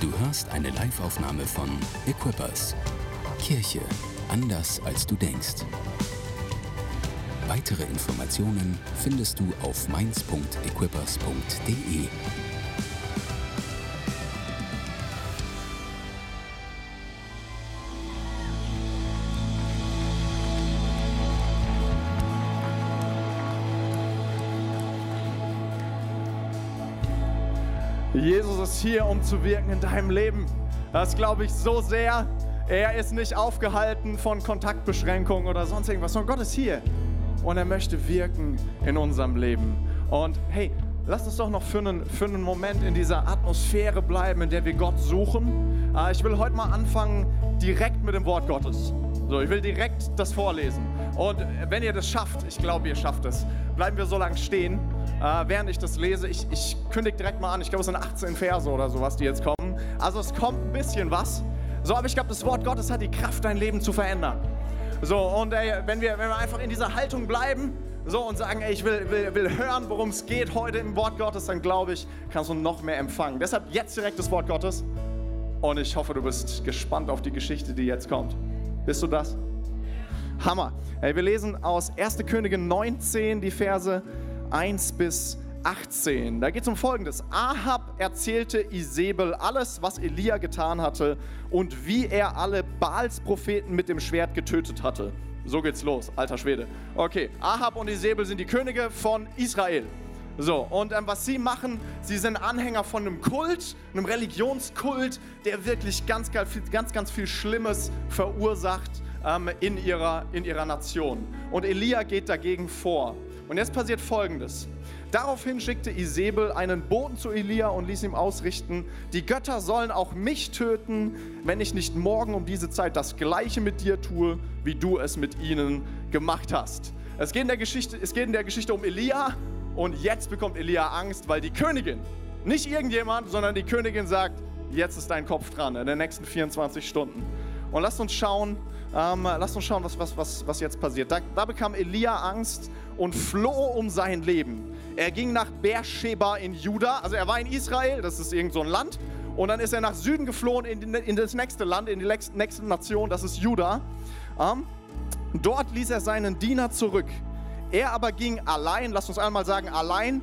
Du hörst eine Live-Aufnahme von Equippers. Kirche anders als du denkst. Weitere Informationen findest du auf mainz.equippers.de. Jesus ist hier, um zu wirken in deinem Leben. Das glaube ich so sehr. Er ist nicht aufgehalten von Kontaktbeschränkungen oder sonst irgendwas, sondern Gott ist hier und er möchte wirken in unserem Leben. Und hey, lass uns doch noch für einen, für einen Moment in dieser Atmosphäre bleiben, in der wir Gott suchen. Äh, ich will heute mal anfangen direkt mit dem Wort Gottes. So, ich will direkt das vorlesen. Und wenn ihr das schafft, ich glaube, ihr schafft es, bleiben wir so lange stehen, äh, während ich das lese. Ich, ich kündige direkt mal an, ich glaube, es sind 18 Verse oder sowas, die jetzt kommen. Also es kommt ein bisschen was. So, aber ich glaube, das Wort Gottes hat die Kraft, dein Leben zu verändern. So, und ey, wenn, wir, wenn wir einfach in dieser Haltung bleiben, so und sagen, ey, ich will, will, will hören, worum es geht heute im Wort Gottes, dann glaube ich, kannst du noch mehr empfangen. Deshalb jetzt direkt das Wort Gottes. Und ich hoffe, du bist gespannt auf die Geschichte, die jetzt kommt. Bist du das? Hammer. Ey, wir lesen aus 1. Könige 19 die Verse 1 bis 18. Da geht es um Folgendes. Ahab erzählte Isabel alles, was Elia getan hatte und wie er alle Baals-Propheten mit dem Schwert getötet hatte. So geht's los, alter Schwede. Okay, Ahab und Isabel sind die Könige von Israel. So, und ähm, was sie machen, sie sind Anhänger von einem Kult, einem Religionskult, der wirklich ganz, ganz, ganz, ganz viel Schlimmes verursacht ähm, in, ihrer, in ihrer Nation. Und Elia geht dagegen vor. Und jetzt passiert Folgendes. Daraufhin schickte Isabel einen Boten zu Elia und ließ ihm ausrichten, die Götter sollen auch mich töten, wenn ich nicht morgen um diese Zeit das gleiche mit dir tue, wie du es mit ihnen gemacht hast. Es geht in der Geschichte, es geht in der Geschichte um Elia und jetzt bekommt Elia Angst, weil die Königin, nicht irgendjemand, sondern die Königin sagt, jetzt ist dein Kopf dran in den nächsten 24 Stunden. Und lasst uns schauen, ähm, lasst uns schauen, was, was, was, was jetzt passiert. Da, da bekam Elia Angst und floh um sein Leben. Er ging nach Beersheba in Juda, also er war in Israel, das ist irgend so ein Land, und dann ist er nach Süden geflohen in, in das nächste Land, in die nächste Nation, das ist Juda. Ähm, dort ließ er seinen Diener zurück. Er aber ging allein, lasst uns einmal sagen, allein.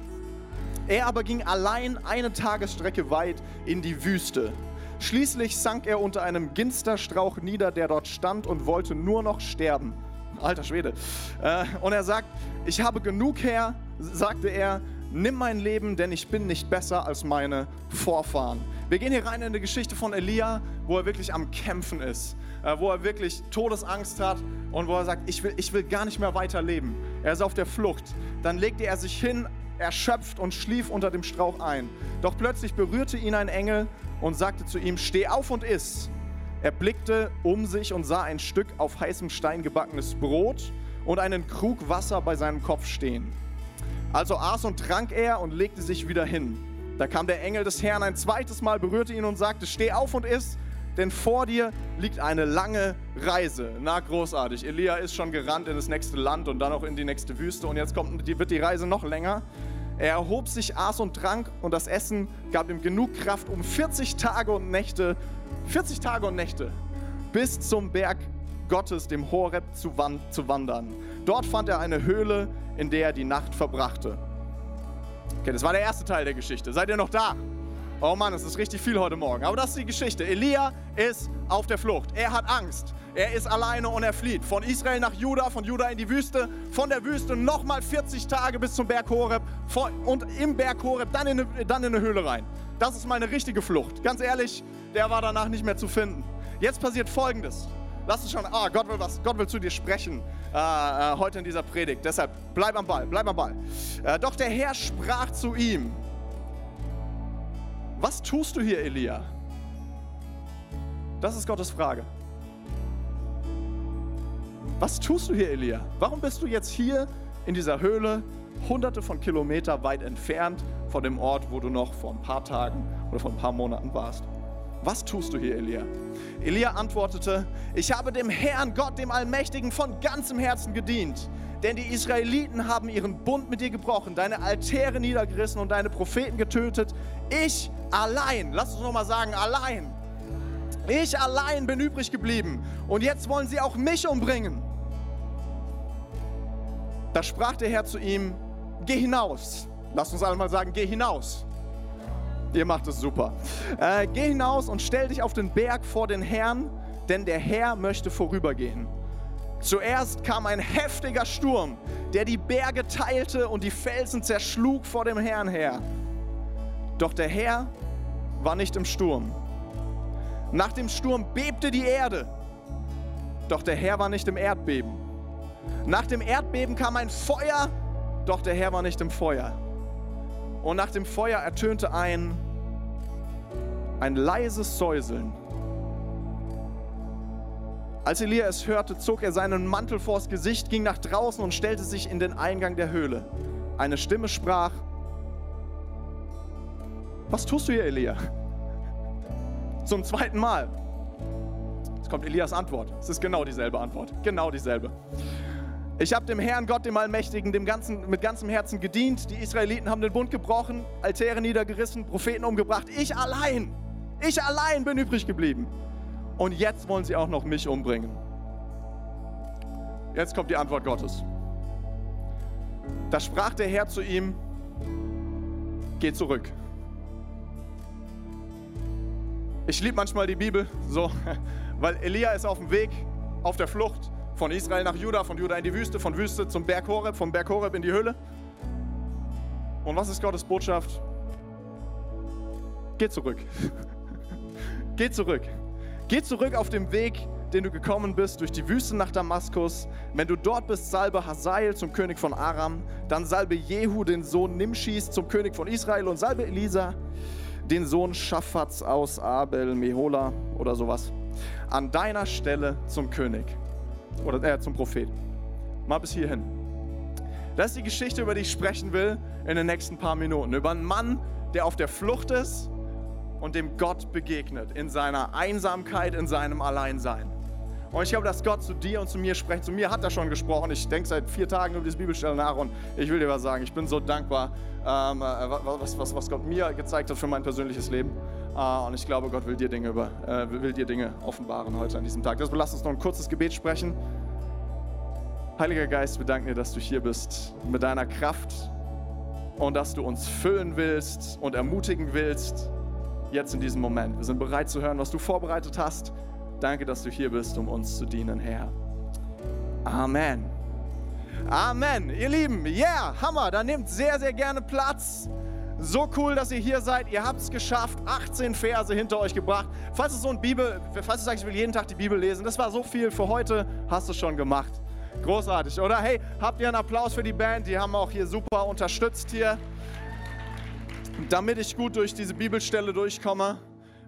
Er aber ging allein eine Tagesstrecke weit in die Wüste. Schließlich sank er unter einem Ginsterstrauch nieder, der dort stand und wollte nur noch sterben. Alter Schwede. Äh, und er sagt, ich habe genug her, sagte er, nimm mein Leben, denn ich bin nicht besser als meine Vorfahren. Wir gehen hier rein in die Geschichte von Elia, wo er wirklich am Kämpfen ist, äh, wo er wirklich Todesangst hat und wo er sagt, ich will, ich will gar nicht mehr weiterleben. Er ist auf der Flucht. Dann legte er sich hin, erschöpft und schlief unter dem Strauch ein. Doch plötzlich berührte ihn ein Engel und sagte zu ihm, steh auf und iss. Er blickte um sich und sah ein Stück auf heißem Stein gebackenes Brot und einen Krug Wasser bei seinem Kopf stehen. Also aß und trank er und legte sich wieder hin. Da kam der Engel des Herrn ein zweites Mal, berührte ihn und sagte, steh auf und iss, denn vor dir liegt eine lange Reise. Na, großartig. Elia ist schon gerannt in das nächste Land und dann auch in die nächste Wüste und jetzt kommt, wird die Reise noch länger. Er erhob sich, aß und trank und das Essen gab ihm genug Kraft, um 40 Tage und Nächte 40 Tage und Nächte bis zum Berg Gottes, dem Horeb, zu, wandern. Dort fand er eine Höhle, in der er die Nacht verbrachte. Okay, das war der erste Teil der Geschichte. Seid ihr noch da? Oh Mann, es ist richtig viel heute Morgen. Aber das ist die Geschichte. Elia ist auf der Flucht. Er hat Angst. Er ist alleine und er flieht. Von Israel nach Juda, von Juda in die Wüste, von der Wüste nochmal 40 Tage bis zum Berg Horeb und im Berg Horeb dann in, eine, dann in eine Höhle rein. Das ist meine richtige Flucht. Ganz ehrlich, der war danach nicht mehr zu finden. Jetzt passiert Folgendes. Lass uns schon, ah, Gott will was, Gott will zu dir sprechen äh, äh, heute in dieser Predigt. Deshalb bleib am Ball, bleib am Ball. Äh, doch der Herr sprach zu ihm: Was tust du hier, Elia? Das ist Gottes Frage. Was tust du hier, Elia? Warum bist du jetzt hier in dieser Höhle, hunderte von Kilometern weit entfernt von dem Ort, wo du noch vor ein paar Tagen oder vor ein paar Monaten warst? was tust du hier, Elia? Elia antwortete, ich habe dem Herrn Gott, dem Allmächtigen, von ganzem Herzen gedient. Denn die Israeliten haben ihren Bund mit dir gebrochen, deine Altäre niedergerissen und deine Propheten getötet. Ich allein, lass uns nochmal sagen, allein. Ich allein bin übrig geblieben. Und jetzt wollen sie auch mich umbringen. Da sprach der Herr zu ihm, geh hinaus. Lass uns alle mal sagen, geh hinaus. Ihr macht es super. Äh, geh hinaus und stell dich auf den Berg vor den Herrn, denn der Herr möchte vorübergehen. Zuerst kam ein heftiger Sturm, der die Berge teilte und die Felsen zerschlug vor dem Herrn her. Doch der Herr war nicht im Sturm. Nach dem Sturm bebte die Erde, doch der Herr war nicht im Erdbeben. Nach dem Erdbeben kam ein Feuer, doch der Herr war nicht im Feuer. Und nach dem Feuer ertönte ein, ein leises Säuseln. Als Elia es hörte, zog er seinen Mantel vors Gesicht, ging nach draußen und stellte sich in den Eingang der Höhle. Eine Stimme sprach, was tust du hier, Elia? Zum zweiten Mal. Jetzt kommt Elias Antwort. Es ist genau dieselbe Antwort. Genau dieselbe. Ich habe dem Herrn Gott, dem Allmächtigen, dem ganzen, mit ganzem Herzen gedient. Die Israeliten haben den Bund gebrochen, Altäre niedergerissen, Propheten umgebracht. Ich allein, ich allein bin übrig geblieben. Und jetzt wollen sie auch noch mich umbringen. Jetzt kommt die Antwort Gottes. Da sprach der Herr zu ihm, geh zurück. Ich liebe manchmal die Bibel so, weil Elia ist auf dem Weg, auf der Flucht von Israel nach Juda, von Juda in die Wüste, von Wüste zum Berg Horeb, vom Berg Horeb in die Höhle. Und was ist Gottes Botschaft? Geh zurück. Geh zurück. Geh zurück auf dem Weg, den du gekommen bist, durch die Wüste nach Damaskus. Wenn du dort bist, salbe Hazael zum König von Aram, dann salbe Jehu, den Sohn Nimschis, zum König von Israel und salbe Elisa, den Sohn Schaffats aus Abel Mehola oder sowas, an deiner Stelle zum König oder äh, zum Prophet. Mal bis hierhin. Das ist die Geschichte, über die ich sprechen will in den nächsten paar Minuten. Über einen Mann, der auf der Flucht ist und dem Gott begegnet, in seiner Einsamkeit, in seinem Alleinsein. Und ich glaube, dass Gott zu dir und zu mir spricht. Zu mir hat er schon gesprochen. Ich denke seit vier Tagen über diese Bibelstelle nach und ich will dir was sagen. Ich bin so dankbar, ähm, äh, was, was, was Gott mir gezeigt hat für mein persönliches Leben. Äh, und ich glaube, Gott will dir Dinge, über, äh, will dir Dinge offenbaren heute an diesem Tag. Deshalb lass uns noch ein kurzes Gebet sprechen. Heiliger Geist, wir danken dir, dass du hier bist mit deiner Kraft und dass du uns füllen willst und ermutigen willst, jetzt in diesem Moment. Wir sind bereit zu hören, was du vorbereitet hast. Danke, dass du hier bist, um uns zu dienen, Herr. Amen. Amen. Ihr Lieben, yeah, Hammer. Da nehmt sehr, sehr gerne Platz. So cool, dass ihr hier seid. Ihr habt es geschafft. 18 Verse hinter euch gebracht. Falls du so ein Bibel, falls du sagst, ich will jeden Tag die Bibel lesen, das war so viel für heute, hast du schon gemacht. Großartig, oder? Hey, habt ihr einen Applaus für die Band? Die haben auch hier super unterstützt hier, damit ich gut durch diese Bibelstelle durchkomme.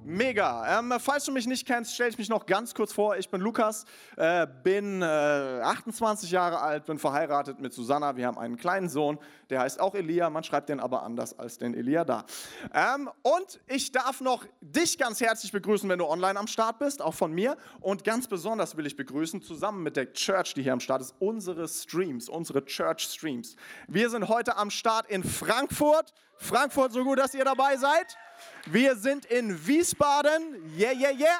Mega. Ähm, falls du mich nicht kennst, stelle ich mich noch ganz kurz vor. Ich bin Lukas, äh, bin äh, 28 Jahre alt, bin verheiratet mit Susanna. Wir haben einen kleinen Sohn, der heißt auch Elia. Man schreibt den aber anders als den Elia da. Ähm, und ich darf noch dich ganz herzlich begrüßen, wenn du online am Start bist, auch von mir. Und ganz besonders will ich begrüßen, zusammen mit der Church, die hier am Start ist, unsere Streams, unsere Church Streams. Wir sind heute am Start in Frankfurt. Frankfurt, so gut, dass ihr dabei seid. Wir sind in Wiesbaden. Yeah, yeah, yeah.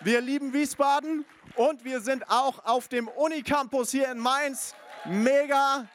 Wir lieben Wiesbaden. Und wir sind auch auf dem Unicampus hier in Mainz. Mega,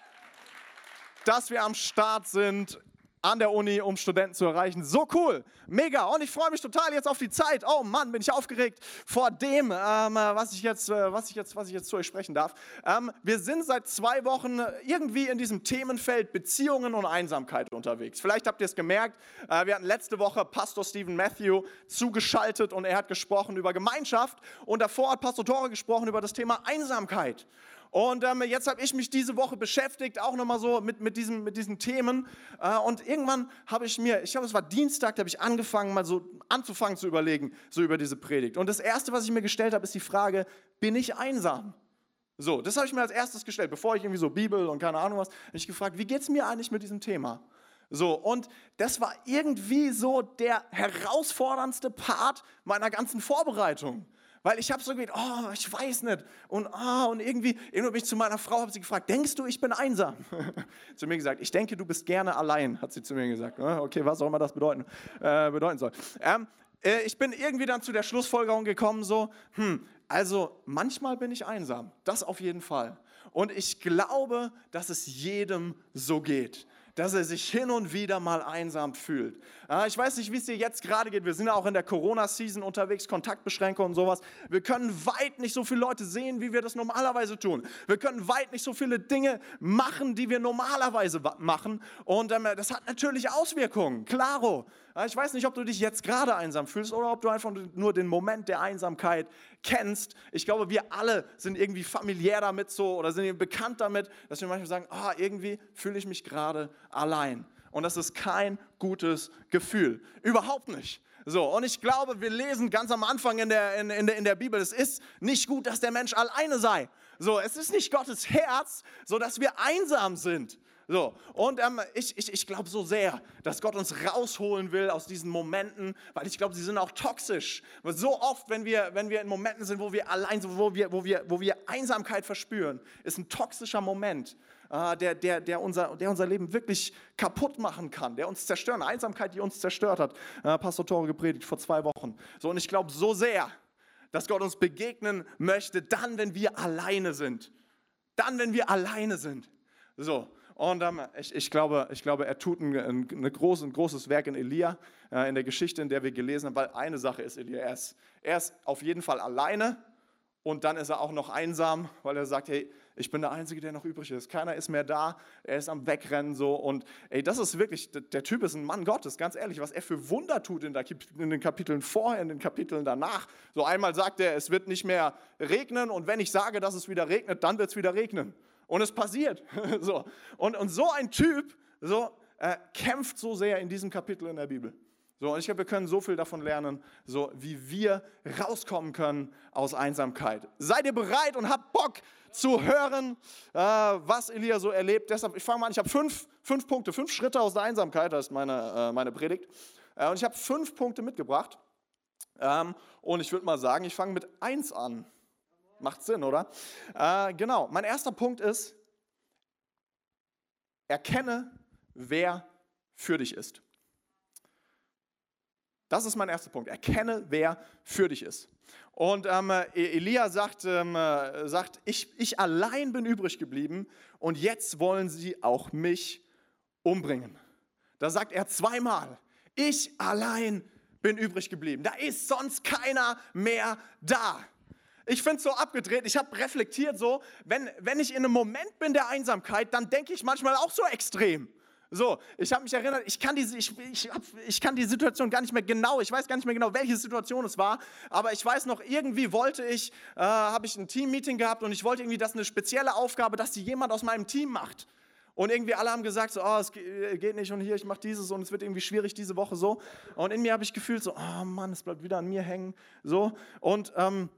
dass wir am Start sind an der Uni, um Studenten zu erreichen. So cool, mega. Und ich freue mich total jetzt auf die Zeit. Oh Mann, bin ich aufgeregt vor dem, ähm, was, ich jetzt, äh, was, ich jetzt, was ich jetzt zu euch sprechen darf. Ähm, wir sind seit zwei Wochen irgendwie in diesem Themenfeld Beziehungen und Einsamkeit unterwegs. Vielleicht habt ihr es gemerkt, äh, wir hatten letzte Woche Pastor Stephen Matthew zugeschaltet und er hat gesprochen über Gemeinschaft und davor hat Pastor Tore gesprochen über das Thema Einsamkeit. Und ähm, jetzt habe ich mich diese Woche beschäftigt, auch nochmal so mit, mit, diesen, mit diesen Themen. Äh, und irgendwann habe ich mir, ich glaube, es war Dienstag, da habe ich angefangen, mal so anzufangen zu überlegen, so über diese Predigt. Und das Erste, was ich mir gestellt habe, ist die Frage, bin ich einsam? So, das habe ich mir als erstes gestellt, bevor ich irgendwie so Bibel und keine Ahnung was, habe ich gefragt, wie geht es mir eigentlich mit diesem Thema? So, und das war irgendwie so der herausforderndste Part meiner ganzen Vorbereitung. Weil ich habe so gedacht, oh, ich weiß nicht. Und, oh, und irgendwie, irgendwann bin ich zu meiner Frau, habe sie gefragt, denkst du, ich bin einsam? zu mir gesagt, ich denke, du bist gerne allein, hat sie zu mir gesagt. Okay, was auch immer das bedeuten, äh, bedeuten soll. Ähm, äh, ich bin irgendwie dann zu der Schlussfolgerung gekommen, so, hm, also manchmal bin ich einsam, das auf jeden Fall. Und ich glaube, dass es jedem so geht dass er sich hin und wieder mal einsam fühlt. Ich weiß nicht, wie es dir jetzt gerade geht. Wir sind ja auch in der Corona-Season unterwegs, Kontaktbeschränkungen und sowas. Wir können weit nicht so viele Leute sehen, wie wir das normalerweise tun. Wir können weit nicht so viele Dinge machen, die wir normalerweise machen. Und ähm, das hat natürlich Auswirkungen, klaro. Ich weiß nicht, ob du dich jetzt gerade einsam fühlst oder ob du einfach nur den Moment der Einsamkeit kennst. Ich glaube, wir alle sind irgendwie familiär damit so oder sind bekannt damit, dass wir manchmal sagen, ah, irgendwie fühle ich mich gerade allein. Und das ist kein gutes Gefühl. Überhaupt nicht. So, und ich glaube, wir lesen ganz am Anfang in der, in, in, der, in der Bibel, es ist nicht gut, dass der Mensch alleine sei. So, es ist nicht Gottes Herz, so dass wir einsam sind. So, und ähm, ich, ich, ich glaube so sehr, dass Gott uns rausholen will aus diesen Momenten, weil ich glaube, sie sind auch toxisch. So oft, wenn wir, wenn wir in Momenten sind, wo wir allein sind, wo wir, wo, wir, wo wir Einsamkeit verspüren, ist ein toxischer Moment, äh, der, der, der, unser, der unser Leben wirklich kaputt machen kann, der uns zerstört. Einsamkeit, die uns zerstört hat. Äh, Pastor Tore gepredigt vor zwei Wochen. So, und ich glaube so sehr, dass Gott uns begegnen möchte, dann, wenn wir alleine sind. Dann, wenn wir alleine sind. So, und ähm, ich, ich, glaube, ich glaube, er tut ein, ein, ein, großes, ein großes Werk in Elia, äh, in der Geschichte, in der wir gelesen haben, weil eine Sache ist Elia, er ist, er ist auf jeden Fall alleine und dann ist er auch noch einsam, weil er sagt, hey, ich bin der Einzige, der noch übrig ist. Keiner ist mehr da, er ist am Wegrennen so und ey, das ist wirklich, der Typ ist ein Mann Gottes, ganz ehrlich, was er für Wunder tut in, der, in den Kapiteln vorher, in den Kapiteln danach. So einmal sagt er, es wird nicht mehr regnen und wenn ich sage, dass es wieder regnet, dann wird es wieder regnen. Und es passiert. so. Und, und so ein Typ so, äh, kämpft so sehr in diesem Kapitel in der Bibel. So, und ich glaube, wir können so viel davon lernen, so wie wir rauskommen können aus Einsamkeit. Seid ihr bereit und habt Bock zu hören, äh, was Elia so erlebt? Deshalb, ich fange mal an, ich habe fünf, fünf Punkte, fünf Schritte aus der Einsamkeit, das ist meine, äh, meine Predigt. Äh, und ich habe fünf Punkte mitgebracht. Ähm, und ich würde mal sagen, ich fange mit eins an. Macht Sinn, oder? Äh, genau, mein erster Punkt ist, erkenne, wer für dich ist. Das ist mein erster Punkt. Erkenne, wer für dich ist. Und ähm, e-, Elia sagt, ähm, äh, sagt ich, ich allein bin übrig geblieben und jetzt wollen sie auch mich umbringen. Da sagt er zweimal, ich allein bin übrig geblieben. Da ist sonst keiner mehr da. Ich finde es so abgedreht. Ich habe reflektiert so, wenn, wenn ich in einem Moment bin der Einsamkeit, dann denke ich manchmal auch so extrem. So, ich habe mich erinnert, ich kann, diese, ich, ich, hab, ich kann die Situation gar nicht mehr genau, ich weiß gar nicht mehr genau, welche Situation es war, aber ich weiß noch, irgendwie wollte ich, äh, habe ich ein Team-Meeting gehabt und ich wollte irgendwie, dass eine spezielle Aufgabe, dass die jemand aus meinem Team macht. Und irgendwie alle haben gesagt, so, oh, es geht nicht und hier, ich mache dieses und es wird irgendwie schwierig diese Woche so. Und in mir habe ich gefühlt so, oh Mann, es bleibt wieder an mir hängen. So, und ähm,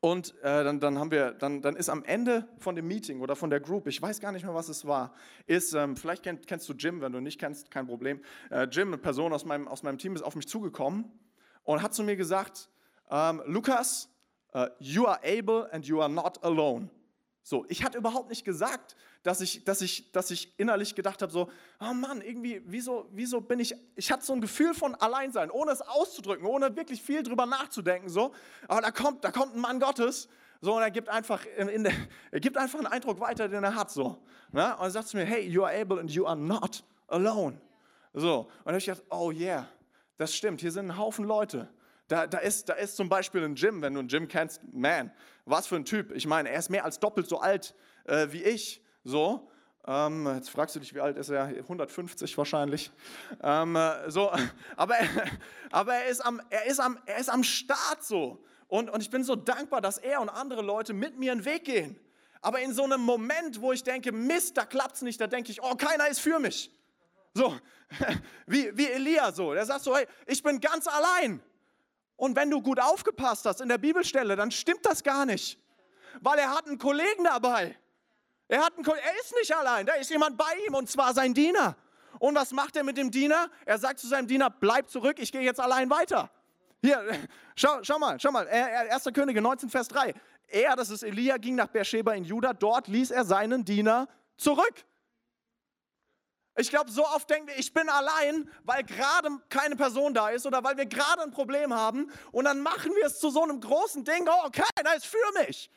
und äh, dann, dann, haben wir, dann, dann ist am Ende von dem Meeting oder von der Group, ich weiß gar nicht mehr, was es war, ist, ähm, vielleicht kenn, kennst du Jim, wenn du nicht kennst, kein Problem. Äh, Jim, eine Person aus meinem, aus meinem Team, ist auf mich zugekommen und hat zu mir gesagt, ähm, Lukas, uh, you are able and you are not alone. So, ich hatte überhaupt nicht gesagt, dass ich, dass ich, dass ich innerlich gedacht habe, so, oh Mann, irgendwie, wieso, wieso bin ich, ich hatte so ein Gefühl von Alleinsein, ohne es auszudrücken, ohne wirklich viel drüber nachzudenken, so. Aber da kommt, da kommt ein Mann Gottes, so, und er gibt einfach, in, in er gibt einfach einen Eindruck weiter, den er hat, so. Ne? Und er sagt zu mir, hey, you are able and you are not alone. So, und ich gedacht, oh yeah, das stimmt, hier sind ein Haufen Leute. Da, da, ist, da ist zum Beispiel ein Jim, wenn du einen Jim kennst, man, was für ein Typ. Ich meine, er ist mehr als doppelt so alt äh, wie ich. So, ähm, jetzt fragst du dich, wie alt ist er? 150 wahrscheinlich. Ähm, äh, so, aber, aber er, ist am, er, ist am, er ist am Start so. Und, und ich bin so dankbar, dass er und andere Leute mit mir einen Weg gehen. Aber in so einem Moment, wo ich denke, Mist, da klappt es nicht, da denke ich, oh, keiner ist für mich. So, wie, wie Elia so. Der sagt so, hey, ich bin ganz allein. Und wenn du gut aufgepasst hast in der Bibelstelle, dann stimmt das gar nicht. Weil er hat einen Kollegen dabei. Er, hat einen, er ist nicht allein, da ist jemand bei ihm und zwar sein Diener. Und was macht er mit dem Diener? Er sagt zu seinem Diener, bleib zurück, ich gehe jetzt allein weiter. Hier, schau, schau mal, schau mal, 1. Könige 19, Vers 3. Er, das ist Elia, ging nach Beersheba in Juda, dort ließ er seinen Diener zurück. Ich glaube, so oft denken wir, ich bin allein, weil gerade keine Person da ist oder weil wir gerade ein Problem haben und dann machen wir es zu so einem großen Ding, oh, keiner ist für mich.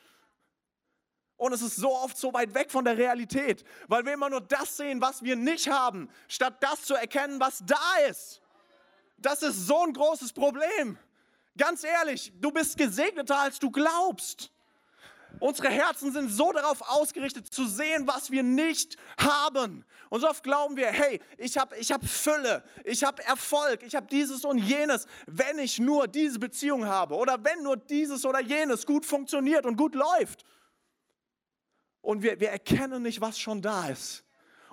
Und es ist so oft so weit weg von der Realität, weil wir immer nur das sehen, was wir nicht haben, statt das zu erkennen, was da ist. Das ist so ein großes Problem. Ganz ehrlich, du bist gesegneter, als du glaubst. Unsere Herzen sind so darauf ausgerichtet zu sehen, was wir nicht haben. Und so oft glauben wir, hey, ich habe ich hab Fülle, ich habe Erfolg, ich habe dieses und jenes, wenn ich nur diese Beziehung habe oder wenn nur dieses oder jenes gut funktioniert und gut läuft. Und wir, wir erkennen nicht, was schon da ist.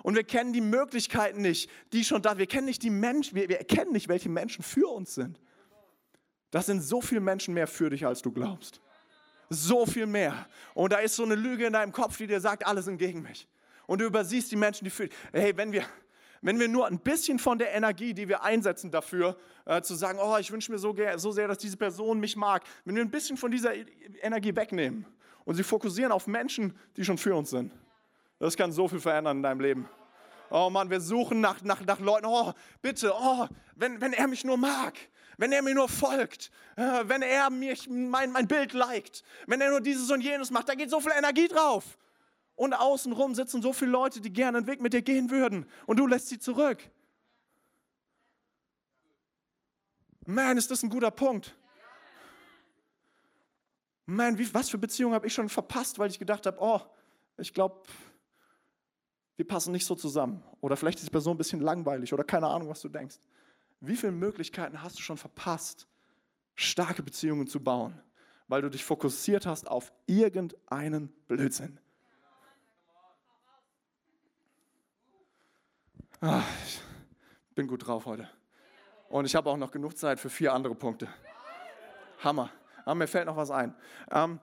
Und wir kennen die Möglichkeiten nicht, die schon da sind. Wir kennen nicht die Menschen, wir, wir erkennen nicht, welche Menschen für uns sind. Das sind so viele Menschen mehr für dich, als du glaubst. So viel mehr. Und da ist so eine Lüge in deinem Kopf, die dir sagt, alle sind gegen mich. Und du übersiehst die Menschen, die dich. Hey, wenn wir, wenn wir nur ein bisschen von der Energie, die wir einsetzen dafür, äh, zu sagen, oh, ich wünsche mir so, so sehr, dass diese Person mich mag, wenn wir ein bisschen von dieser Energie wegnehmen und sie fokussieren auf Menschen, die schon für uns sind. Das kann so viel verändern in deinem Leben. Oh Mann, wir suchen nach, nach, nach Leuten, oh, bitte, oh, wenn, wenn er mich nur mag, wenn er mir nur folgt, äh, wenn er mich, mein, mein Bild liked, wenn er nur dieses und jenes macht, da geht so viel Energie drauf. Und außenrum sitzen so viele Leute, die gerne einen Weg mit dir gehen würden und du lässt sie zurück. Man, ist das ein guter Punkt. Man, wie, was für Beziehungen habe ich schon verpasst, weil ich gedacht habe, oh, ich glaube, wir passen nicht so zusammen. Oder vielleicht ist die Person ein bisschen langweilig oder keine Ahnung, was du denkst. Wie viele Möglichkeiten hast du schon verpasst, starke Beziehungen zu bauen, weil du dich fokussiert hast auf irgendeinen Blödsinn? Ach, ich bin gut drauf heute. Und ich habe auch noch genug Zeit für vier andere Punkte. Hammer. Aber mir fällt noch was ein. Ähm,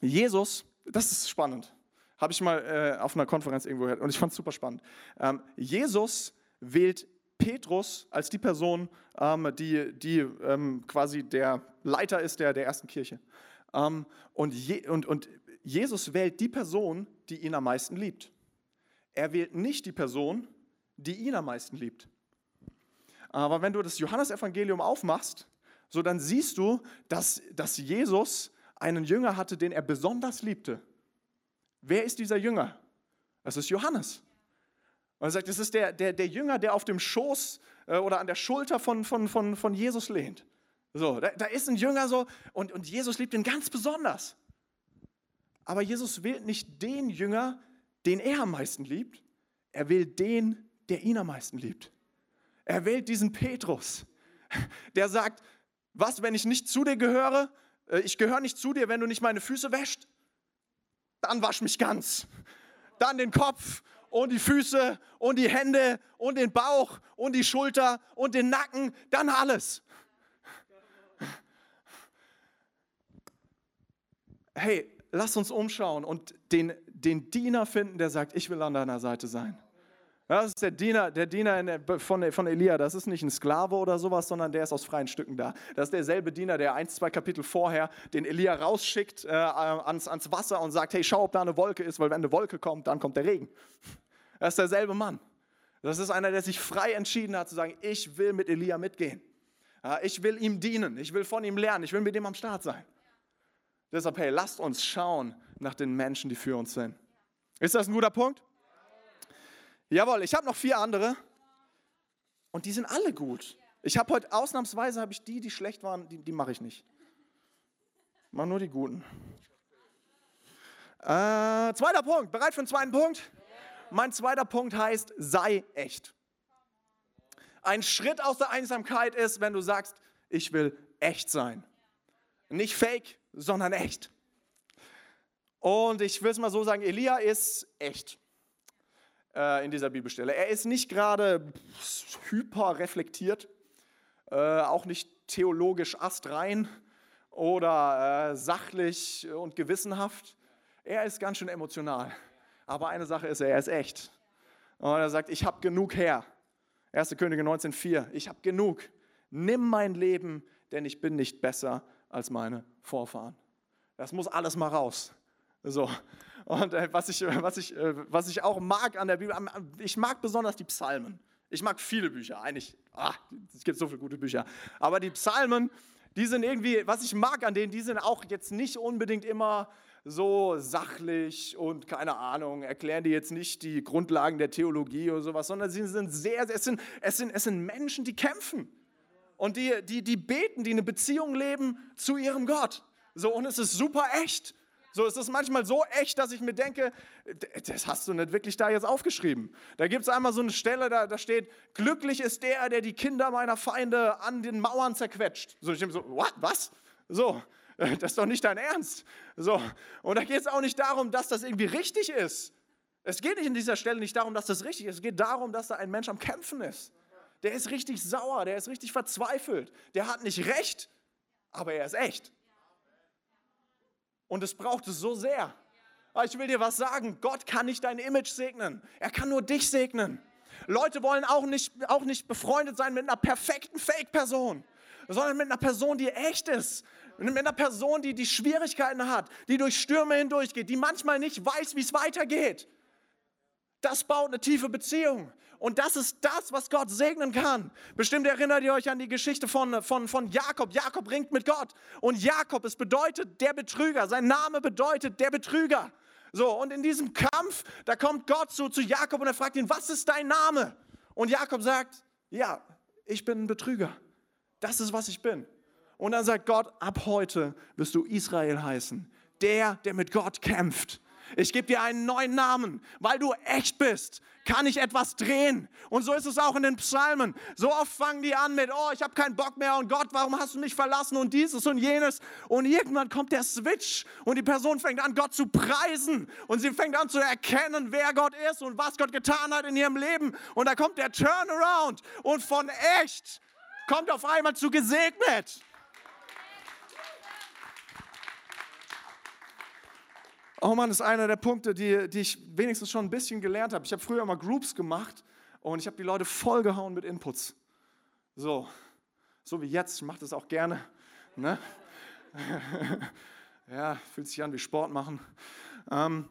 Jesus, das ist spannend. Habe ich mal äh, auf einer Konferenz irgendwo gehört und ich fand es super spannend. Ähm, Jesus wählt Petrus als die Person, ähm, die, die ähm, quasi der Leiter ist der, der ersten Kirche. Ähm, und, Je, und, und Jesus wählt die Person, die ihn am meisten liebt. Er wählt nicht die Person, die ihn am meisten liebt. Aber wenn du das Johannesevangelium aufmachst, so dann siehst du, dass, dass Jesus einen Jünger hatte, den er besonders liebte. Wer ist dieser Jünger? Das ist Johannes. Und er sagt, das ist der, der, der Jünger, der auf dem Schoß äh, oder an der Schulter von, von, von, von Jesus lehnt. So, da, da ist ein Jünger so und, und Jesus liebt ihn ganz besonders. Aber Jesus wählt nicht den Jünger, den er am meisten liebt. Er wählt den, der ihn am meisten liebt. Er wählt diesen Petrus, der sagt, was, wenn ich nicht zu dir gehöre? Äh, ich gehöre nicht zu dir, wenn du nicht meine Füße wäscht. Dann wasch mich ganz. Dann den Kopf und die Füße und die Hände und den Bauch und die Schulter und den Nacken. Dann alles. Hey, lass uns umschauen und den, den Diener finden, der sagt, ich will an deiner Seite sein. Das ist der Diener, der Diener von, von Elia. Das ist nicht ein Sklave oder sowas, sondern der ist aus freien Stücken da. Das ist derselbe Diener, der ein, zwei Kapitel vorher den Elia rausschickt äh, ans, ans Wasser und sagt: Hey, schau, ob da eine Wolke ist, weil wenn eine Wolke kommt, dann kommt der Regen. Das ist derselbe Mann. Das ist einer, der sich frei entschieden hat zu sagen: Ich will mit Elia mitgehen. Ich will ihm dienen. Ich will von ihm lernen. Ich will mit ihm am Start sein. Deshalb, hey, lasst uns schauen nach den Menschen, die für uns sind. Ist das ein guter Punkt? Jawohl, ich habe noch vier andere und die sind alle gut. Ich habe heute ausnahmsweise habe ich die, die schlecht waren, die, die mache ich nicht. Ich mache nur die guten. Äh, zweiter Punkt. Bereit für einen zweiten Punkt? Mein zweiter Punkt heißt, sei echt. Ein Schritt aus der Einsamkeit ist, wenn du sagst, ich will echt sein. Nicht fake, sondern echt. Und ich will es mal so sagen, Elia ist echt äh, in dieser Bibelstelle. Er ist nicht gerade hyper reflektiert, äh, auch nicht theologisch astrein oder äh, sachlich und gewissenhaft. Er ist ganz schön emotional. Aber eine Sache ist er, er ist echt. Und er sagt, ich habe genug her. 1. Könige 19,4. Ich habe genug. Nimm mein Leben, denn ich bin nicht besser als meine Vorfahren. Das muss alles mal raus. So. Und äh, was, ich, was, ich, äh, was ich auch mag an der Bibel, ich mag besonders die Psalmen. Ich mag viele Bücher, eigentlich, ah, es gibt so viele gute Bücher. Aber die Psalmen, die sind irgendwie, was ich mag an denen, die sind auch jetzt nicht unbedingt immer so sachlich und keine Ahnung, erklären die jetzt nicht die Grundlagen der Theologie oder sowas, sondern sie sind sehr, es sind, es sind, es sind Menschen, die kämpfen und die, die, die beten, die eine Beziehung leben zu ihrem Gott. So, und es ist super echt. So, es ist manchmal so echt, dass ich mir denke, das hast du nicht wirklich da jetzt aufgeschrieben. Da gibt es einmal so eine Stelle, da, da steht, glücklich ist der, der die Kinder meiner Feinde an den Mauern zerquetscht. So, ich denke so, what, was? So, das ist doch nicht dein Ernst. So, und da geht es auch nicht darum, dass das irgendwie richtig ist. Es geht nicht in dieser Stelle nicht darum, dass das richtig ist. Es geht darum, dass da ein Mensch am Kämpfen ist. Der ist richtig sauer, der ist richtig verzweifelt. Der hat nicht recht, aber er ist echt. Und es braucht es so sehr. Aber ich will dir was sagen, Gott kann nicht dein Image segnen. Er kann nur dich segnen. Leute wollen auch nicht, auch nicht befreundet sein mit einer perfekten Fake-Person, sondern mit einer Person, die echt ist. Mit einer Person, die die Schwierigkeiten hat, die durch Stürme hindurchgeht, die manchmal nicht weiß, wie es weitergeht. Das baut eine tiefe Beziehung. Und das ist das, was Gott segnen kann. Bestimmt erinnert ihr euch an die Geschichte von, von, von Jakob. Jakob ringt mit Gott. Und Jakob, es bedeutet der Betrüger. Sein Name bedeutet der Betrüger. So, und in diesem Kampf, da kommt Gott zu, zu Jakob und er fragt ihn, was ist dein Name? Und Jakob sagt, ja, ich bin ein Betrüger. Das ist, was ich bin. Und dann sagt Gott, ab heute wirst du Israel heißen. Der, der mit Gott kämpft. Ich gebe dir einen neuen Namen, weil du echt bist. Kann ich etwas drehen? Und so ist es auch in den Psalmen. So oft fangen die an mit, oh, ich habe keinen Bock mehr und Gott, warum hast du mich verlassen und dieses und jenes. Und irgendwann kommt der Switch und die Person fängt an, Gott zu preisen und sie fängt an zu erkennen, wer Gott ist und was Gott getan hat in ihrem Leben. Und da kommt der Turnaround und von echt kommt auf einmal zu gesegnet. Oh Mann, das ist einer der Punkte, die, die ich wenigstens schon ein bisschen gelernt habe. Ich habe früher immer Groups gemacht und ich habe die Leute vollgehauen mit Inputs. So, so wie jetzt, ich mache das auch gerne. Ne? ja, fühlt sich an wie Sport machen. Ähm,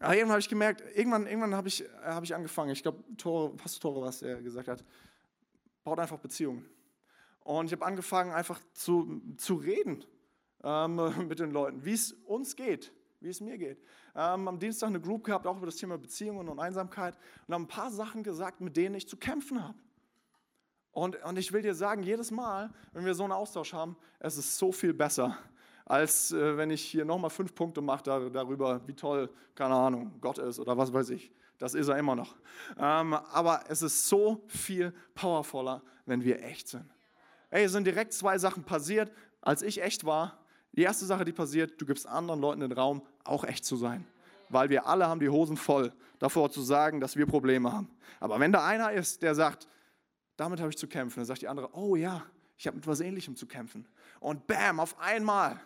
aber irgendwann habe ich gemerkt, irgendwann, irgendwann habe ich, hab ich angefangen, ich glaube, Pastor Tore, was er gesagt hat, baut einfach Beziehungen. Und ich habe angefangen, einfach zu, zu reden ähm, mit den Leuten, wie es uns geht wie es mir geht. Ähm, am Dienstag eine Group gehabt, auch über das Thema Beziehungen und Einsamkeit und haben ein paar Sachen gesagt, mit denen ich zu kämpfen habe. Und, und ich will dir sagen, jedes Mal, wenn wir so einen Austausch haben, es ist so viel besser, als äh, wenn ich hier nochmal fünf Punkte mache da, darüber, wie toll, keine Ahnung, Gott ist oder was weiß ich. Das ist er immer noch. Ähm, aber es ist so viel powervoller, wenn wir echt sind. Ey, es sind direkt zwei Sachen passiert. Als ich echt war, die erste Sache, die passiert, du gibst anderen Leuten den Raum, auch echt zu sein. Weil wir alle haben die Hosen voll, davor zu sagen, dass wir Probleme haben. Aber wenn da einer ist, der sagt, damit habe ich zu kämpfen, dann sagt die andere, oh ja, ich habe mit etwas Ähnlichem zu kämpfen. Und bam, auf einmal,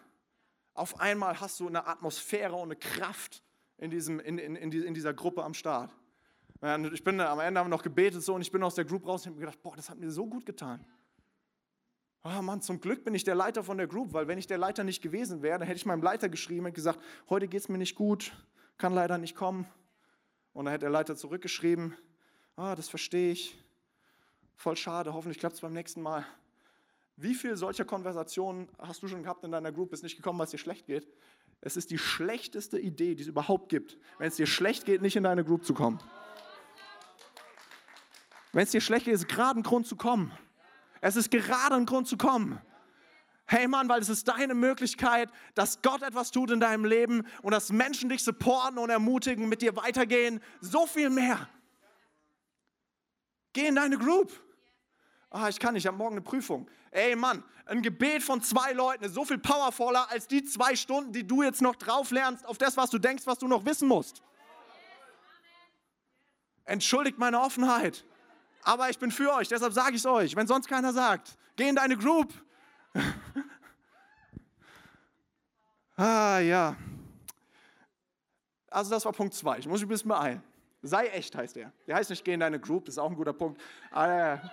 auf einmal hast du eine Atmosphäre und eine Kraft in, diesem, in, in, in dieser Gruppe am Start. Ich bin am Ende haben wir noch gebetet so und ich bin aus der Group raus und habe gedacht, boah, das hat mir so gut getan. Oh Mann, zum Glück bin ich der Leiter von der Group, weil wenn ich der Leiter nicht gewesen wäre, dann hätte ich meinem Leiter geschrieben und gesagt, heute geht es mir nicht gut, kann leider nicht kommen. Und dann hätte der Leiter zurückgeschrieben, ah, das verstehe ich, voll schade, hoffentlich klappt es beim nächsten Mal. Wie viele solcher Konversationen hast du schon gehabt in deiner Group, bist nicht gekommen, weil es dir schlecht geht? Es ist die schlechteste Idee, die es überhaupt gibt, wenn es dir schlecht geht, nicht in deine Group zu kommen. Wenn es dir schlecht geht, ist es gerade ein Grund zu kommen. Es ist gerade ein Grund zu kommen. Hey Mann, weil es ist deine Möglichkeit, dass Gott etwas tut in deinem Leben und dass Menschen dich supporten und ermutigen, mit dir weitergehen. So viel mehr. Geh in deine Group. Ah, ich kann nicht, ich habe morgen eine Prüfung. Ey Mann, ein Gebet von zwei Leuten ist so viel powervoller als die zwei Stunden, die du jetzt noch drauf lernst auf das, was du denkst, was du noch wissen musst. Entschuldigt meine Offenheit aber ich bin für euch, deshalb sage ich es euch, wenn sonst keiner sagt. Geh in deine Group. ah ja. Also das war Punkt 2. Ich muss mich ein bisschen beeilen. Sei echt heißt er. Der heißt nicht, geh in deine Group, das ist auch ein guter Punkt. Aber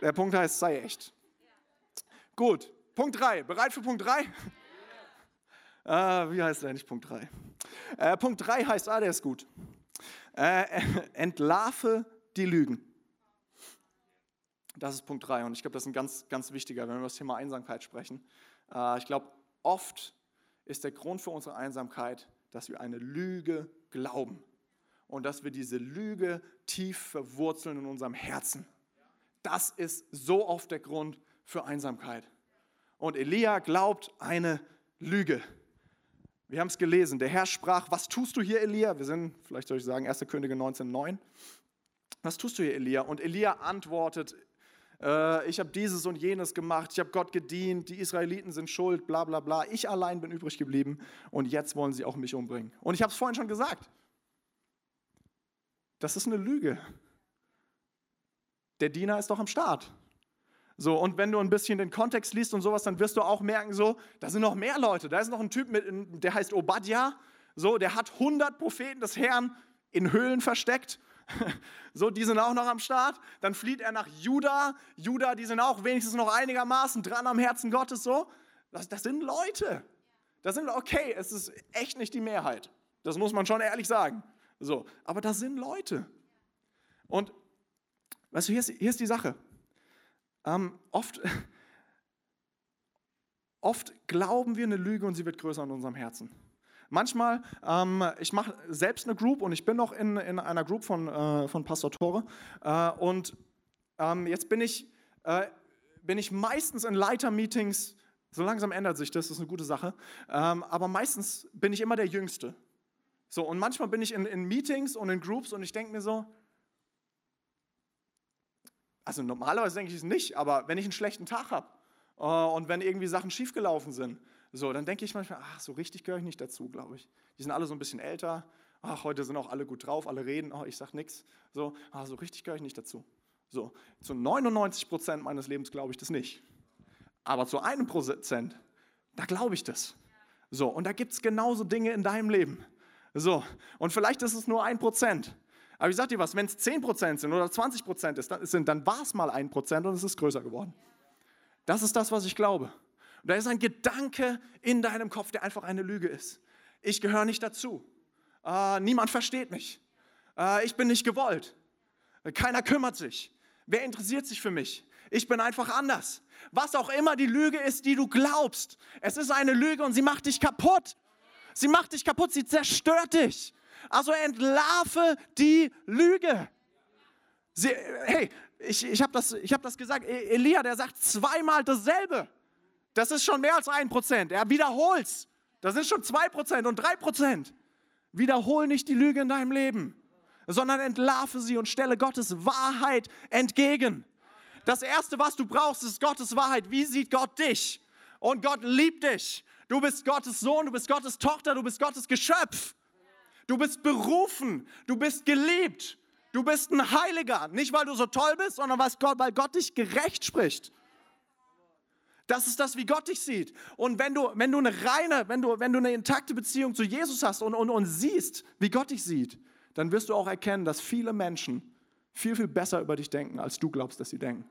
der Punkt heißt, sei echt. Gut, Punkt 3. Bereit für Punkt 3? Ah, wie heißt der nicht Punkt 3? Äh, Punkt 3 heißt, ah, der ist gut. Äh, entlarve die Lügen. Das ist Punkt 3 und ich glaube, das ist ein ganz, ganz wichtiger, wenn wir über das Thema Einsamkeit sprechen. Äh, ich glaube, oft ist der Grund für unsere Einsamkeit, dass wir eine Lüge glauben und dass wir diese Lüge tief verwurzeln in unserem Herzen. Das ist so oft der Grund für Einsamkeit. Und Elia glaubt eine Lüge. Wir haben es gelesen. Der Herr sprach, was tust du hier, Elia? Wir sind, vielleicht soll ich sagen, 1. Könige 19,9. Was tust du hier, Elia? Und Elia antwortet, äh, ich habe dieses und jenes gemacht, ich habe Gott gedient, die Israeliten sind schuld, bla bla bla. Ich allein bin übrig geblieben und jetzt wollen sie auch mich umbringen. Und ich habe es vorhin schon gesagt. Das ist eine Lüge. Der Diener ist doch am Start. So, und wenn du ein bisschen den Kontext liest und sowas, dann wirst du auch merken, so, da sind noch mehr Leute. Da ist noch ein Typ, mit, der heißt Obadja, so, der hat 100 Propheten des Herrn in Höhlen versteckt. So, die sind auch noch am Start. Dann flieht er nach Juda. Juda, die sind auch wenigstens noch einigermaßen dran am Herzen Gottes. So, das, das sind Leute. Das sind, okay, es ist echt nicht die Mehrheit. Das muss man schon ehrlich sagen. So, aber das sind Leute. Und weißt du, hier ist, hier ist die Sache. Ähm, oft, oft glauben wir eine Lüge und sie wird größer in unserem Herzen. Manchmal, ähm, ich mache selbst eine Group und ich bin noch in, in einer Group von, äh, von Pastor Tore. Äh, und ähm, jetzt bin ich, äh, bin ich meistens in Leitermeetings, so langsam ändert sich das, das ist eine gute Sache. Ähm, aber meistens bin ich immer der Jüngste. So, und manchmal bin ich in, in Meetings und in Groups und ich denke mir so, also normalerweise denke ich es nicht, aber wenn ich einen schlechten Tag habe äh, und wenn irgendwie Sachen schiefgelaufen sind, so, dann denke ich manchmal, ach, so richtig gehöre ich nicht dazu, glaube ich. Die sind alle so ein bisschen älter. Ach, heute sind auch alle gut drauf, alle reden, oh, ich sage nichts. So, ach, so richtig gehöre ich nicht dazu. So, zu 99 Prozent meines Lebens glaube ich das nicht. Aber zu einem Prozent, da glaube ich das. So, und da gibt es genauso Dinge in deinem Leben. So, und vielleicht ist es nur ein Prozent. Aber ich sage dir was, wenn es 10% sind oder 20% ist, dann, sind, dann war es mal ein Prozent und es ist größer geworden. Das ist das, was ich glaube. Und da ist ein Gedanke in deinem Kopf, der einfach eine Lüge ist. Ich gehöre nicht dazu. Äh, niemand versteht mich. Äh, ich bin nicht gewollt. Keiner kümmert sich. Wer interessiert sich für mich? Ich bin einfach anders. Was auch immer die Lüge ist, die du glaubst. Es ist eine Lüge und sie macht dich kaputt. Sie macht dich kaputt, sie zerstört dich. Also entlarve die Lüge. Sie, hey, ich, ich habe das, hab das gesagt. E, Elia, der sagt zweimal dasselbe. Das ist schon mehr als ein Prozent. Er wiederholt's. Das ist schon zwei Prozent und drei Prozent. Wiederhol nicht die Lüge in deinem Leben, sondern entlarve sie und stelle Gottes Wahrheit entgegen. Das Erste, was du brauchst, ist Gottes Wahrheit. Wie sieht Gott dich? Und Gott liebt dich. Du bist Gottes Sohn, du bist Gottes Tochter, du bist Gottes Geschöpf. Du bist berufen, du bist geliebt, du bist ein Heiliger. Nicht, weil du so toll bist, sondern weil Gott dich gerecht spricht. Das ist das, wie Gott dich sieht. Und wenn du, wenn du eine reine, wenn du, wenn du eine intakte Beziehung zu Jesus hast und, und, und siehst, wie Gott dich sieht, dann wirst du auch erkennen, dass viele Menschen viel, viel besser über dich denken, als du glaubst, dass sie denken.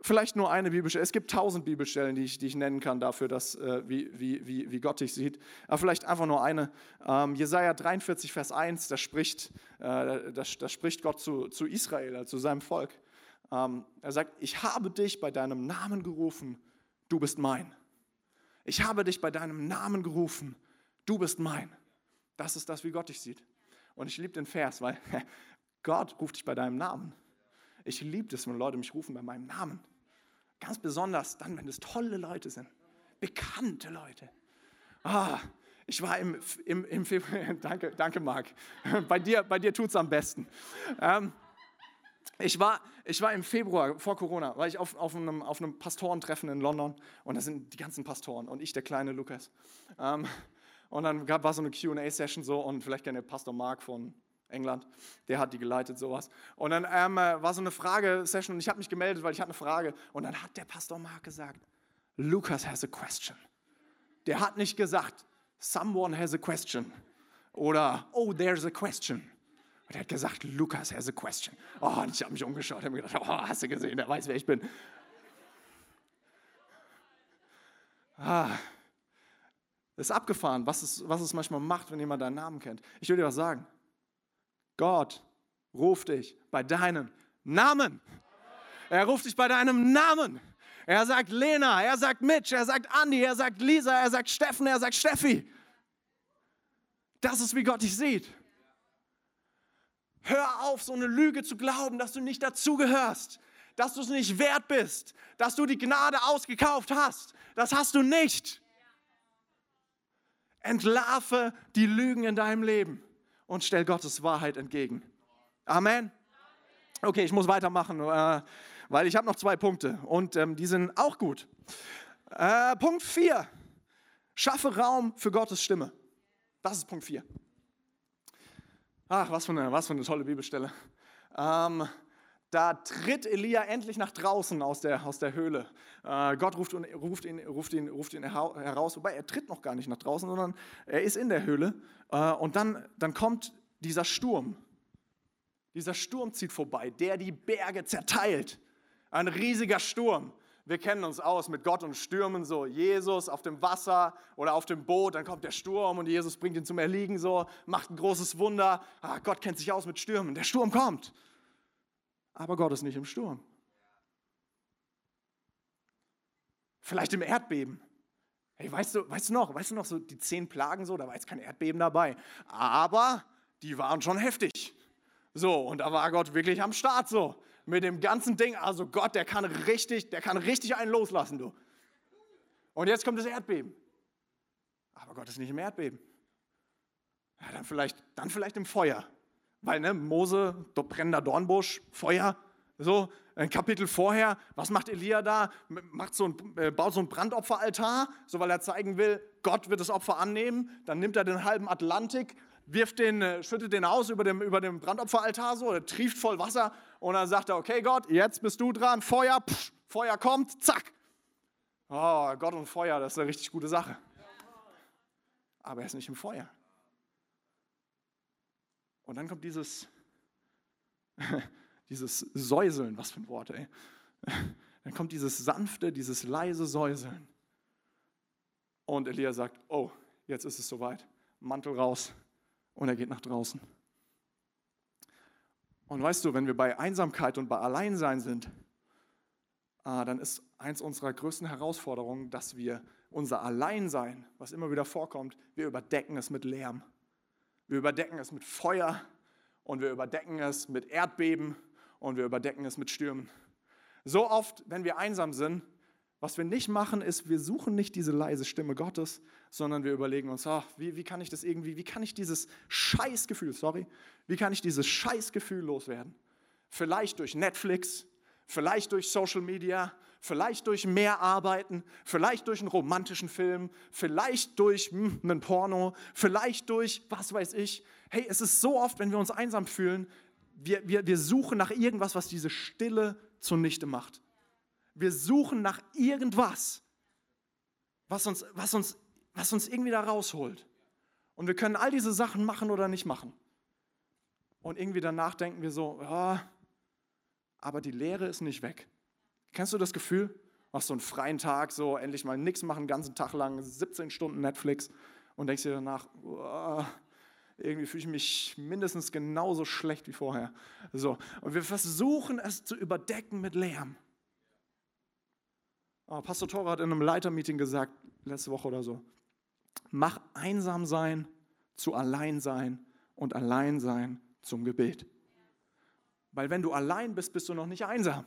Vielleicht nur eine Bibelstelle. Es gibt tausend Bibelstellen, die ich, die ich nennen kann dafür, dass, äh, wie, wie, wie, Gott dich sieht. Aber vielleicht einfach nur eine. Ähm, Jesaja 43, Vers 1, da spricht, äh, da, da, spricht Gott zu, zu Israel, also zu seinem Volk. Ähm, er sagt: Ich habe dich bei deinem Namen gerufen, du bist mein. Ich habe dich bei deinem Namen gerufen, du bist mein. Das ist das, wie Gott dich sieht. Und ich liebe den Vers, weil Gott ruft dich bei deinem Namen. Ich liebe es, wenn Leute mich rufen bei meinem Namen. Ganz besonders dann, wenn es tolle Leute sind, bekannte Leute. Ah, ich war im, im, im Februar, danke, danke Marc, bei dir, bei dir tut es am besten. Ähm, ich war, ich war im Februar vor Corona, war ich auf, auf, einem, auf einem Pastorentreffen in London und da sind die ganzen Pastoren und ich, der kleine Lukas. Ähm, und dann gab, war so eine QA-Session so und vielleicht kennt ihr Pastor Mark von England, der hat die geleitet, sowas. Und dann ähm, äh, war so eine Fragesession und ich habe mich gemeldet, weil ich hatte eine Frage. Und dann hat der Pastor Mark gesagt, Lucas has a question. Der hat nicht gesagt, someone has a question Oder, oh, there's a question. Und er hat gesagt, Lukas has a question. Oh, und ich habe mich umgeschaut und gedacht, oh, hast du gesehen, der weiß, wer ich bin. Ah, ist abgefahren, was es, was es manchmal macht, wenn jemand deinen Namen kennt. Ich will dir was sagen. Gott ruft dich bei deinem Namen. Er ruft dich bei deinem Namen. Er sagt Lena, er sagt Mitch, er sagt Andi, er sagt Lisa, er sagt Steffen, er sagt Steffi. Das ist, wie Gott dich sieht. Hör auf, so eine Lüge zu glauben, dass du nicht dazugehörst, dass du es nicht wert bist, dass du die Gnade ausgekauft hast. Das hast du nicht. Entlarve die Lügen in deinem Leben und stell Gottes Wahrheit entgegen. Amen. Okay, ich muss weitermachen, äh, weil ich habe noch zwei Punkte und ähm, die sind auch gut. Äh, Punkt 4. Schaffe Raum für Gottes Stimme. Das ist Punkt 4. Ach, was für eine, was für eine tolle Bibelstelle. Ähm, da tritt Elia endlich nach draußen aus der, aus der Höhle. Äh, Gott ruft, ruft, ihn, ruft, ihn, ruft ihn heraus, wobei er tritt noch gar nicht nach draußen, sondern er ist in der Höhle. Äh, und dann, dann kommt dieser Sturm. Dieser Sturm zieht vorbei, der die Berge zerteilt. Ein riesiger Sturm. Wir kennen uns aus mit Gott und Stürmen so. Jesus auf dem Wasser oder auf dem Boot, dann kommt der Sturm und Jesus bringt ihn zum Erliegen so, macht ein großes Wunder. Ah, Gott kennt sich aus mit Stürmen. Der Sturm kommt. Aber Gott ist nicht im Sturm. Vielleicht im Erdbeben. Hey, weißt du, weißt du noch, weißt du noch so die zehn Plagen so, da war jetzt kein Erdbeben dabei, aber die waren schon heftig. So, und da war Gott wirklich am Start so mit dem ganzen Ding. Also Gott, der kann richtig, der kann richtig einen loslassen, du. Und jetzt kommt das Erdbeben. Aber Gott ist nicht im Erdbeben. Ja, dann vielleicht, dann vielleicht im Feuer. Weil, ne, Mose, brennender Dornbusch, Feuer, so, ein Kapitel vorher, was macht Elia da? Macht so ein, äh, baut so ein Brandopferaltar, so weil er zeigen will, Gott wird das Opfer annehmen. Dann nimmt er den halben Atlantik, wirft den, äh, schüttet den aus über dem, über dem Brandopferaltar so, der trieft voll Wasser und dann sagt er, okay Gott, jetzt bist du dran, Feuer, pff, Feuer kommt, zack. Oh, Gott und Feuer, das ist eine richtig gute Sache. Aber er ist nicht im Feuer. Und dann kommt dieses, dieses Säuseln, was für ein Wort, ey. Dann kommt dieses sanfte, dieses leise Säuseln. Und Elia sagt, oh, jetzt ist es soweit. Mantel raus, und er geht nach draußen. Und weißt du, wenn wir bei Einsamkeit und bei Alleinsein sind, ah, dann ist eins unserer größten Herausforderungen, dass wir unser Alleinsein, was immer wieder vorkommt, wir überdecken es mit Lärm. Wir überdecken es mit Feuer und wir überdecken es mit Erdbeben und wir überdecken es mit Stürmen. So oft, wenn wir einsam sind, was wir nicht machen, ist, wir suchen nicht diese leise Stimme Gottes, sondern wir überlegen uns, ach, wie, wie kann ich das irgendwie, wie kann ich dieses Scheißgefühl, sorry, wie kann ich dieses Scheißgefühl loswerden? Vielleicht durch Netflix, vielleicht durch Social Media, vielleicht durch mehr Arbeiten, vielleicht durch einen romantischen Film, vielleicht durch hm, einen Porno, vielleicht durch was weiß ich. Hey, es ist so oft, wenn wir uns einsam fühlen, wir, wir, wir suchen nach irgendwas, was diese Stille zunichte macht. Wir suchen nach irgendwas, was uns, was uns, was uns irgendwie da rausholt. Und wir können all diese Sachen machen oder nicht machen. Und irgendwie danach denken wir so, ja, aber die Leere ist nicht weg. Kennst du das Gefühl? Machst so einen freien Tag, so endlich mal nichts machen, den ganzen Tag lang, 17 Stunden Netflix und denkst dir danach, oh, irgendwie fühle ich mich mindestens genauso schlecht wie vorher. So. Und wir versuchen es zu überdecken mit Lärm. Oh, Pastor Tore hat in einem Leitermeeting gesagt, letzte Woche oder so, mach einsam sein zu allein sein und allein sein zum Gebet. Weil wenn du allein bist, bist du noch nicht einsam.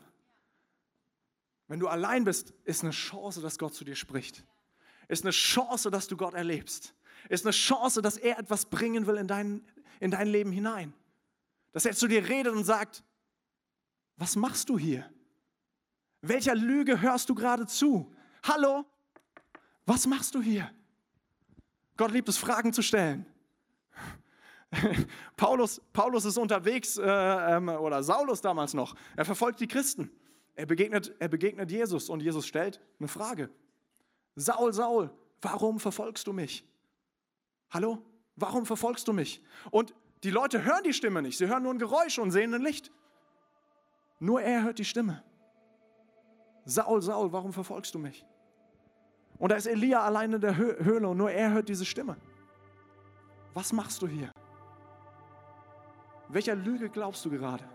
Wenn du allein bist, ist eine Chance, dass Gott zu dir spricht. Ist eine Chance, dass du Gott erlebst. Ist eine Chance, dass er etwas bringen will in dein, in dein Leben hinein. Dass er zu dir redet und sagt, was machst du hier? Welcher Lüge hörst du gerade zu? Hallo? Was machst du hier? Gott liebt es, Fragen zu stellen. Paulus, Paulus ist unterwegs, äh, ähm, oder Saulus damals noch. Er verfolgt die Christen. Er begegnet, er begegnet Jesus und Jesus stellt eine Frage. Saul, Saul, warum verfolgst du mich? Hallo? Warum verfolgst du mich? Und die Leute hören die Stimme nicht, sie hören nur ein Geräusch und sehen ein Licht. Nur er hört die Stimme. Saul, Saul, warum verfolgst du mich? Und da ist Elia allein in der Höhle und nur er hört diese Stimme. Was machst du hier? Welcher Lüge glaubst du gerade?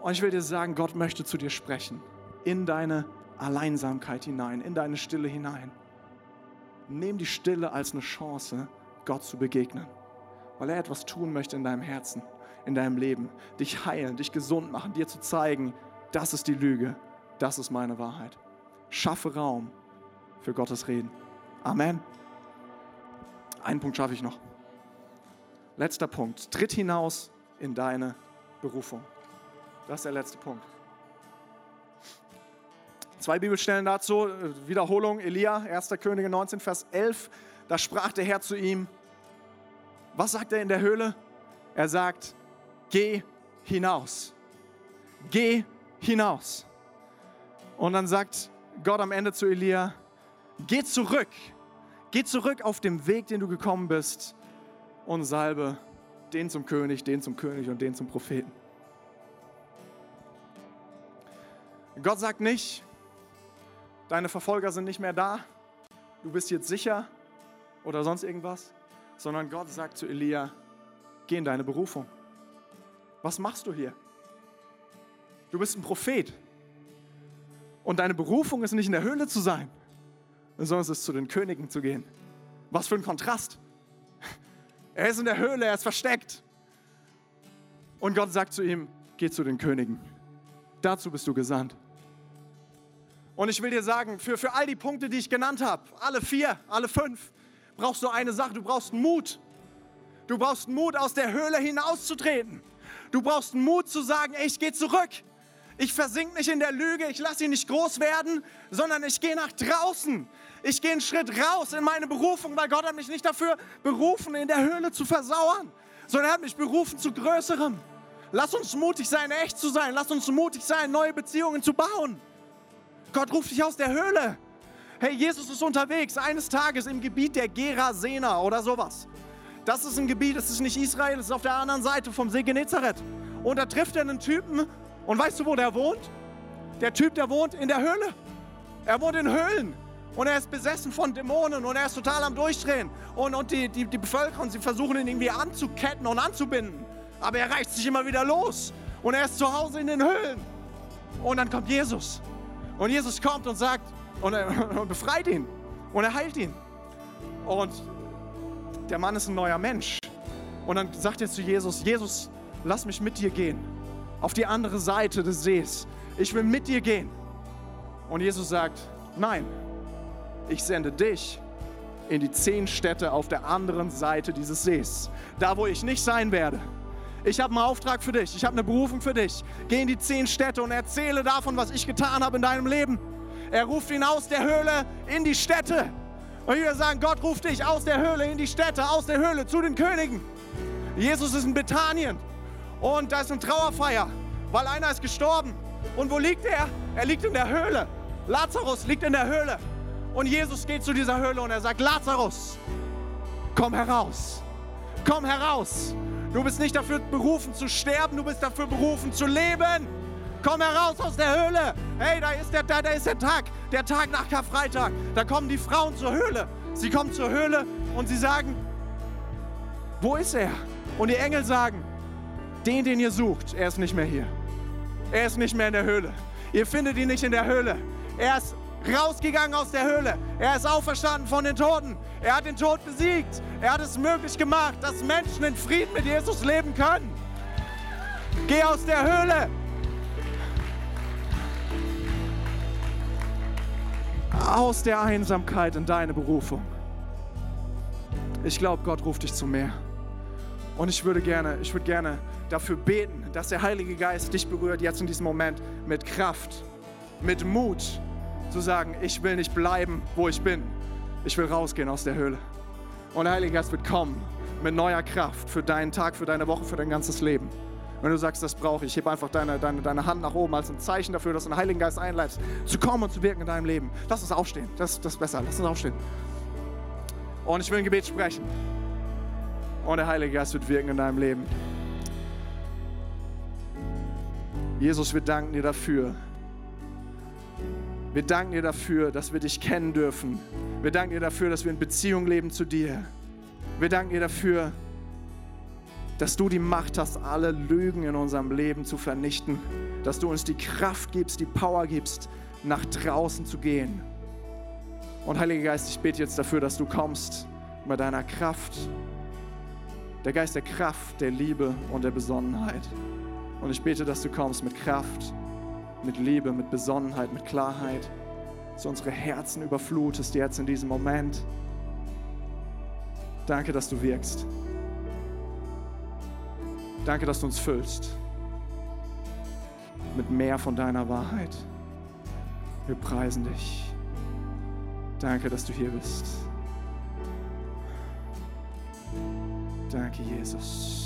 Und ich will dir sagen, Gott möchte zu dir sprechen, in deine Alleinsamkeit hinein, in deine Stille hinein. Nimm die Stille als eine Chance, Gott zu begegnen, weil er etwas tun möchte in deinem Herzen, in deinem Leben, dich heilen, dich gesund machen, dir zu zeigen, das ist die Lüge, das ist meine Wahrheit. Schaffe Raum für Gottes Reden. Amen. Einen Punkt schaffe ich noch. Letzter Punkt. Tritt hinaus in deine Berufung. Das ist der letzte Punkt. Zwei Bibelstellen dazu. Wiederholung, Elia, 1. Könige 19, Vers 11. Da sprach der Herr zu ihm. Was sagt er in der Höhle? Er sagt, geh hinaus. Geh hinaus. Und dann sagt Gott am Ende zu Elia, geh zurück. Geh zurück auf dem Weg, den du gekommen bist und salbe den zum König, den zum König und den zum Propheten. Gott sagt nicht, deine Verfolger sind nicht mehr da, du bist jetzt sicher oder sonst irgendwas, sondern Gott sagt zu Elia, geh in deine Berufung. Was machst du hier? Du bist ein Prophet. Und deine Berufung ist nicht in der Höhle zu sein, sondern es ist zu den Königen zu gehen. Was für ein Kontrast. Er ist in der Höhle, er ist versteckt. Und Gott sagt zu ihm, geh zu den Königen. Dazu bist du gesandt. Und ich will dir sagen, für, für all die Punkte, die ich genannt habe, alle vier, alle fünf, brauchst du eine Sache, du brauchst Mut. Du brauchst Mut, aus der Höhle hinauszutreten. Du brauchst Mut zu sagen, ich gehe zurück. Ich versink nicht in der Lüge, ich lasse ihn nicht groß werden, sondern ich gehe nach draußen. Ich gehe einen Schritt raus in meine Berufung, weil Gott hat mich nicht dafür berufen, in der Höhle zu versauern, sondern er hat mich berufen zu Größerem. Lass uns mutig sein, echt zu sein. Lass uns mutig sein, neue Beziehungen zu bauen. Gott ruft dich aus der Höhle. Hey, Jesus ist unterwegs eines Tages im Gebiet der Gerasener oder sowas. Das ist ein Gebiet, das ist nicht Israel, das ist auf der anderen Seite vom See Genezareth. Und da trifft er einen Typen und weißt du, wo der wohnt? Der Typ, der wohnt in der Höhle. Er wohnt in Höhlen. Und er ist besessen von Dämonen und er ist total am Durchdrehen. Und, und die, die, die Bevölkerung, sie versuchen ihn irgendwie anzuketten und anzubinden. Aber er reißt sich immer wieder los. Und er ist zu Hause in den Höhlen. Und dann kommt Jesus. Und Jesus kommt und sagt, und, er, und befreit ihn. Und er heilt ihn. Und der Mann ist ein neuer Mensch. Und dann sagt er zu Jesus, Jesus, lass mich mit dir gehen auf die andere Seite des Sees. Ich will mit dir gehen. Und Jesus sagt, nein, ich sende dich in die zehn Städte auf der anderen Seite dieses Sees. Da, wo ich nicht sein werde. Ich habe einen Auftrag für dich. Ich habe eine Berufung für dich. Geh in die zehn Städte und erzähle davon, was ich getan habe in deinem Leben. Er ruft ihn aus der Höhle in die Städte. Und würde sagen, Gott ruft dich aus der Höhle in die Städte, aus der Höhle zu den Königen. Jesus ist in Bethanien. Und da ist eine Trauerfeier, weil einer ist gestorben. Und wo liegt er? Er liegt in der Höhle. Lazarus liegt in der Höhle. Und Jesus geht zu dieser Höhle und er sagt, Lazarus, komm heraus. Komm heraus. Du bist nicht dafür berufen zu sterben, du bist dafür berufen zu leben. Komm heraus aus der Höhle. Hey, da ist der, da, da ist der Tag, der Tag nach Karfreitag. Da kommen die Frauen zur Höhle. Sie kommen zur Höhle und sie sagen, wo ist er? Und die Engel sagen, den, den ihr sucht, er ist nicht mehr hier. Er ist nicht mehr in der Höhle. Ihr findet ihn nicht in der Höhle. Er ist rausgegangen aus der Höhle. Er ist auferstanden von den Toten. Er hat den Tod besiegt. Er hat es möglich gemacht, dass Menschen in Frieden mit Jesus leben können. Geh aus der Höhle. Aus der Einsamkeit in deine Berufung. Ich glaube, Gott ruft dich zu mehr. Und ich würde gerne, ich würde gerne dafür beten, dass der Heilige Geist dich berührt, jetzt in diesem Moment, mit Kraft, mit Mut, zu sagen, ich will nicht bleiben, wo ich bin. Ich will rausgehen aus der Höhle. Und der Heilige Geist wird kommen mit neuer Kraft für deinen Tag, für deine Woche, für dein ganzes Leben. Wenn du sagst, das brauche ich, heb einfach deine, deine, deine Hand nach oben als ein Zeichen dafür, dass du den Heiligen Geist einleitest, zu kommen und zu wirken in deinem Leben. Lass uns aufstehen. Das, das ist besser. Lass uns aufstehen. Und ich will ein Gebet sprechen. Und der Heilige Geist wird wirken in deinem Leben. Jesus, wir danken dir dafür. Wir danken dir dafür, dass wir dich kennen dürfen. Wir danken dir dafür, dass wir in Beziehung leben zu dir. Wir danken dir dafür, dass du die Macht hast, alle Lügen in unserem Leben zu vernichten. Dass du uns die Kraft gibst, die Power gibst, nach draußen zu gehen. Und Heiliger Geist, ich bete jetzt dafür, dass du kommst mit deiner Kraft. Der Geist der Kraft, der Liebe und der Besonnenheit. Und ich bete, dass du kommst mit Kraft, mit Liebe, mit Besonnenheit, mit Klarheit, dass du unsere Herzen überflutest jetzt in diesem Moment. Danke, dass du wirkst. Danke, dass du uns füllst mit mehr von deiner Wahrheit. Wir preisen dich. Danke, dass du hier bist. Danke, Jesus.